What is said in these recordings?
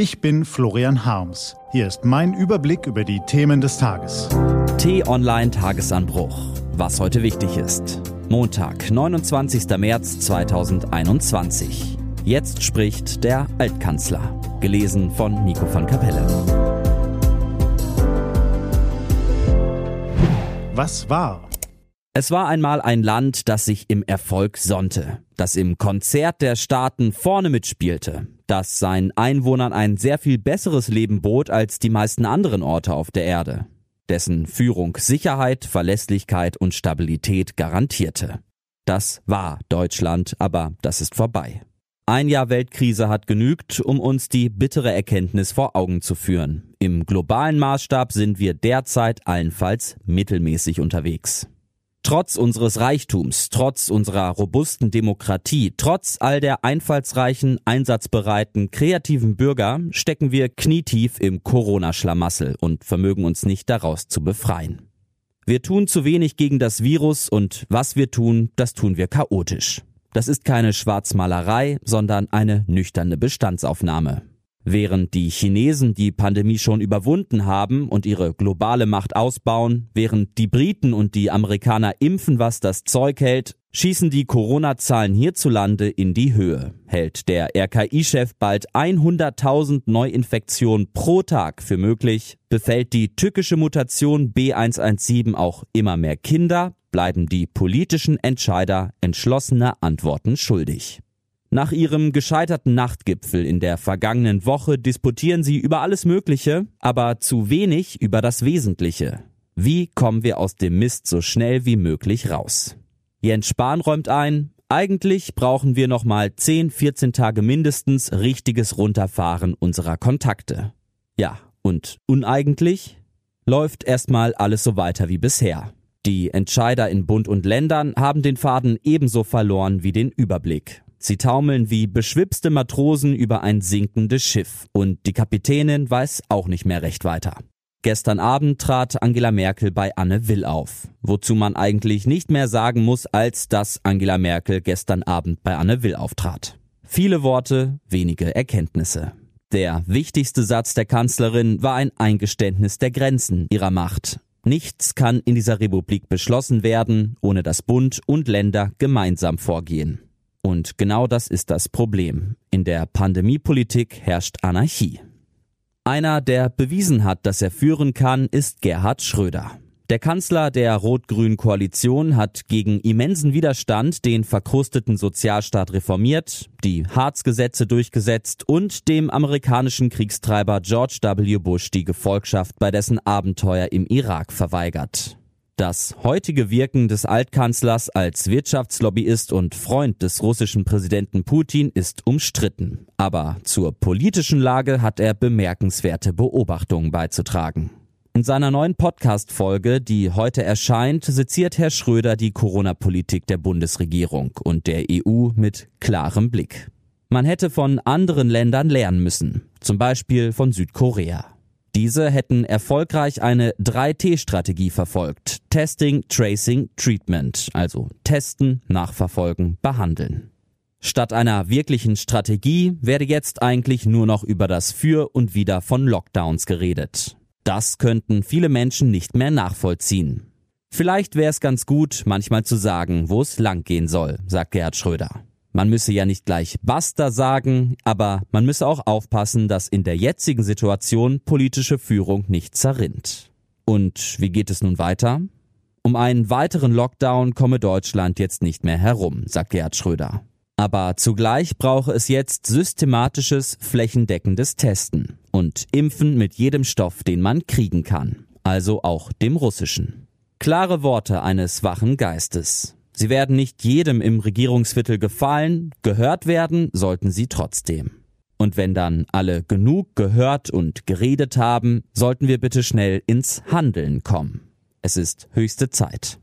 Ich bin Florian Harms. Hier ist mein Überblick über die Themen des Tages. T-Online Tagesanbruch. Was heute wichtig ist. Montag, 29. März 2021. Jetzt spricht der Altkanzler. Gelesen von Nico von Kapelle. Was war? Es war einmal ein Land, das sich im Erfolg sonnte, das im Konzert der Staaten vorne mitspielte, das seinen Einwohnern ein sehr viel besseres Leben bot als die meisten anderen Orte auf der Erde, dessen Führung Sicherheit, Verlässlichkeit und Stabilität garantierte. Das war Deutschland, aber das ist vorbei. Ein Jahr Weltkrise hat genügt, um uns die bittere Erkenntnis vor Augen zu führen. Im globalen Maßstab sind wir derzeit allenfalls mittelmäßig unterwegs. Trotz unseres Reichtums, trotz unserer robusten Demokratie, trotz all der einfallsreichen, einsatzbereiten, kreativen Bürger stecken wir knietief im Corona-Schlamassel und vermögen uns nicht daraus zu befreien. Wir tun zu wenig gegen das Virus und was wir tun, das tun wir chaotisch. Das ist keine Schwarzmalerei, sondern eine nüchterne Bestandsaufnahme. Während die Chinesen die Pandemie schon überwunden haben und ihre globale Macht ausbauen, während die Briten und die Amerikaner impfen, was das Zeug hält, schießen die Corona-Zahlen hierzulande in die Höhe. Hält der RKI-Chef bald 100.000 Neuinfektionen pro Tag für möglich, befällt die tückische Mutation B117 auch immer mehr Kinder, bleiben die politischen Entscheider entschlossene Antworten schuldig. Nach ihrem gescheiterten Nachtgipfel in der vergangenen Woche disputieren sie über alles Mögliche, aber zu wenig über das Wesentliche. Wie kommen wir aus dem Mist so schnell wie möglich raus? Jens Spahn räumt ein, eigentlich brauchen wir noch mal 10, 14 Tage mindestens richtiges Runterfahren unserer Kontakte. Ja, und uneigentlich läuft erstmal alles so weiter wie bisher. Die Entscheider in Bund und Ländern haben den Faden ebenso verloren wie den Überblick. Sie taumeln wie beschwipste Matrosen über ein sinkendes Schiff und die Kapitänin weiß auch nicht mehr recht weiter. Gestern Abend trat Angela Merkel bei Anne Will auf, wozu man eigentlich nicht mehr sagen muss, als dass Angela Merkel gestern Abend bei Anne Will auftrat. Viele Worte, wenige Erkenntnisse. Der wichtigste Satz der Kanzlerin war ein Eingeständnis der Grenzen ihrer Macht. Nichts kann in dieser Republik beschlossen werden, ohne dass Bund und Länder gemeinsam vorgehen. Und genau das ist das Problem. In der Pandemiepolitik herrscht Anarchie. Einer, der bewiesen hat, dass er führen kann, ist Gerhard Schröder. Der Kanzler der rot-grünen Koalition hat gegen immensen Widerstand den verkrusteten Sozialstaat reformiert, die Harz-Gesetze durchgesetzt und dem amerikanischen Kriegstreiber George W. Bush die Gefolgschaft bei dessen Abenteuer im Irak verweigert. Das heutige Wirken des Altkanzlers als Wirtschaftslobbyist und Freund des russischen Präsidenten Putin ist umstritten. Aber zur politischen Lage hat er bemerkenswerte Beobachtungen beizutragen. In seiner neuen Podcast-Folge, die heute erscheint, seziert Herr Schröder die Corona-Politik der Bundesregierung und der EU mit klarem Blick. Man hätte von anderen Ländern lernen müssen, zum Beispiel von Südkorea. Diese hätten erfolgreich eine 3T-Strategie verfolgt. Testing, Tracing, Treatment. Also testen, nachverfolgen, behandeln. Statt einer wirklichen Strategie werde jetzt eigentlich nur noch über das Für und Wider von Lockdowns geredet. Das könnten viele Menschen nicht mehr nachvollziehen. Vielleicht wäre es ganz gut, manchmal zu sagen, wo es langgehen soll, sagt Gerhard Schröder. Man müsse ja nicht gleich Basta sagen, aber man müsse auch aufpassen, dass in der jetzigen Situation politische Führung nicht zerrinnt. Und wie geht es nun weiter? Um einen weiteren Lockdown komme Deutschland jetzt nicht mehr herum, sagt Gerhard Schröder. Aber zugleich brauche es jetzt systematisches, flächendeckendes Testen und Impfen mit jedem Stoff, den man kriegen kann, also auch dem russischen. Klare Worte eines wachen Geistes. Sie werden nicht jedem im Regierungsviertel gefallen, gehört werden sollten sie trotzdem. Und wenn dann alle genug gehört und geredet haben, sollten wir bitte schnell ins Handeln kommen. Es ist höchste Zeit.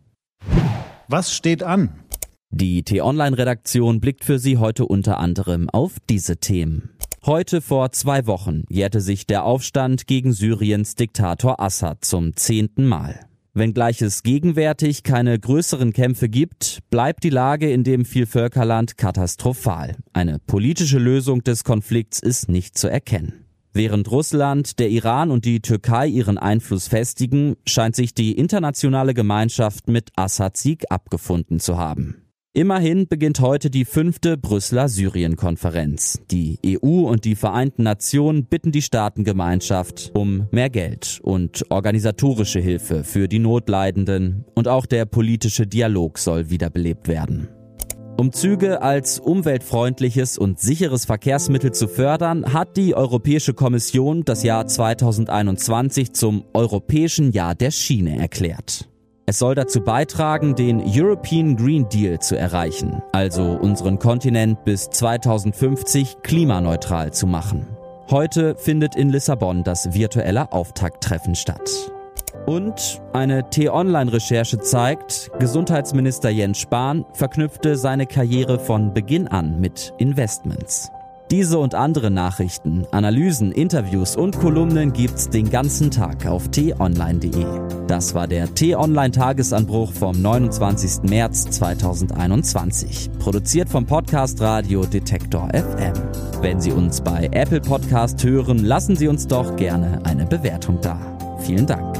Was steht an? Die T-Online-Redaktion blickt für Sie heute unter anderem auf diese Themen. Heute vor zwei Wochen jährte sich der Aufstand gegen Syriens Diktator Assad zum zehnten Mal. Wenngleich es gegenwärtig keine größeren Kämpfe gibt, bleibt die Lage in dem Vielvölkerland katastrophal. Eine politische Lösung des Konflikts ist nicht zu erkennen. Während Russland, der Iran und die Türkei ihren Einfluss festigen, scheint sich die internationale Gemeinschaft mit Assads Sieg abgefunden zu haben. Immerhin beginnt heute die fünfte Brüsseler Syrien-Konferenz. Die EU und die Vereinten Nationen bitten die Staatengemeinschaft um mehr Geld und organisatorische Hilfe für die Notleidenden und auch der politische Dialog soll wiederbelebt werden. Um Züge als umweltfreundliches und sicheres Verkehrsmittel zu fördern, hat die Europäische Kommission das Jahr 2021 zum Europäischen Jahr der Schiene erklärt. Es soll dazu beitragen, den European Green Deal zu erreichen, also unseren Kontinent bis 2050 klimaneutral zu machen. Heute findet in Lissabon das virtuelle Auftakttreffen statt. Und eine T-Online-Recherche zeigt, Gesundheitsminister Jens Spahn verknüpfte seine Karriere von Beginn an mit Investments. Diese und andere Nachrichten, Analysen, Interviews und Kolumnen gibt's den ganzen Tag auf t-online.de. Das war der T-Online Tagesanbruch vom 29. März 2021, produziert vom Podcast Radio Detektor FM. Wenn Sie uns bei Apple Podcast hören, lassen Sie uns doch gerne eine Bewertung da. Vielen Dank.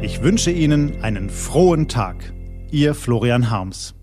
Ich wünsche Ihnen einen frohen Tag. Ihr Florian Harms.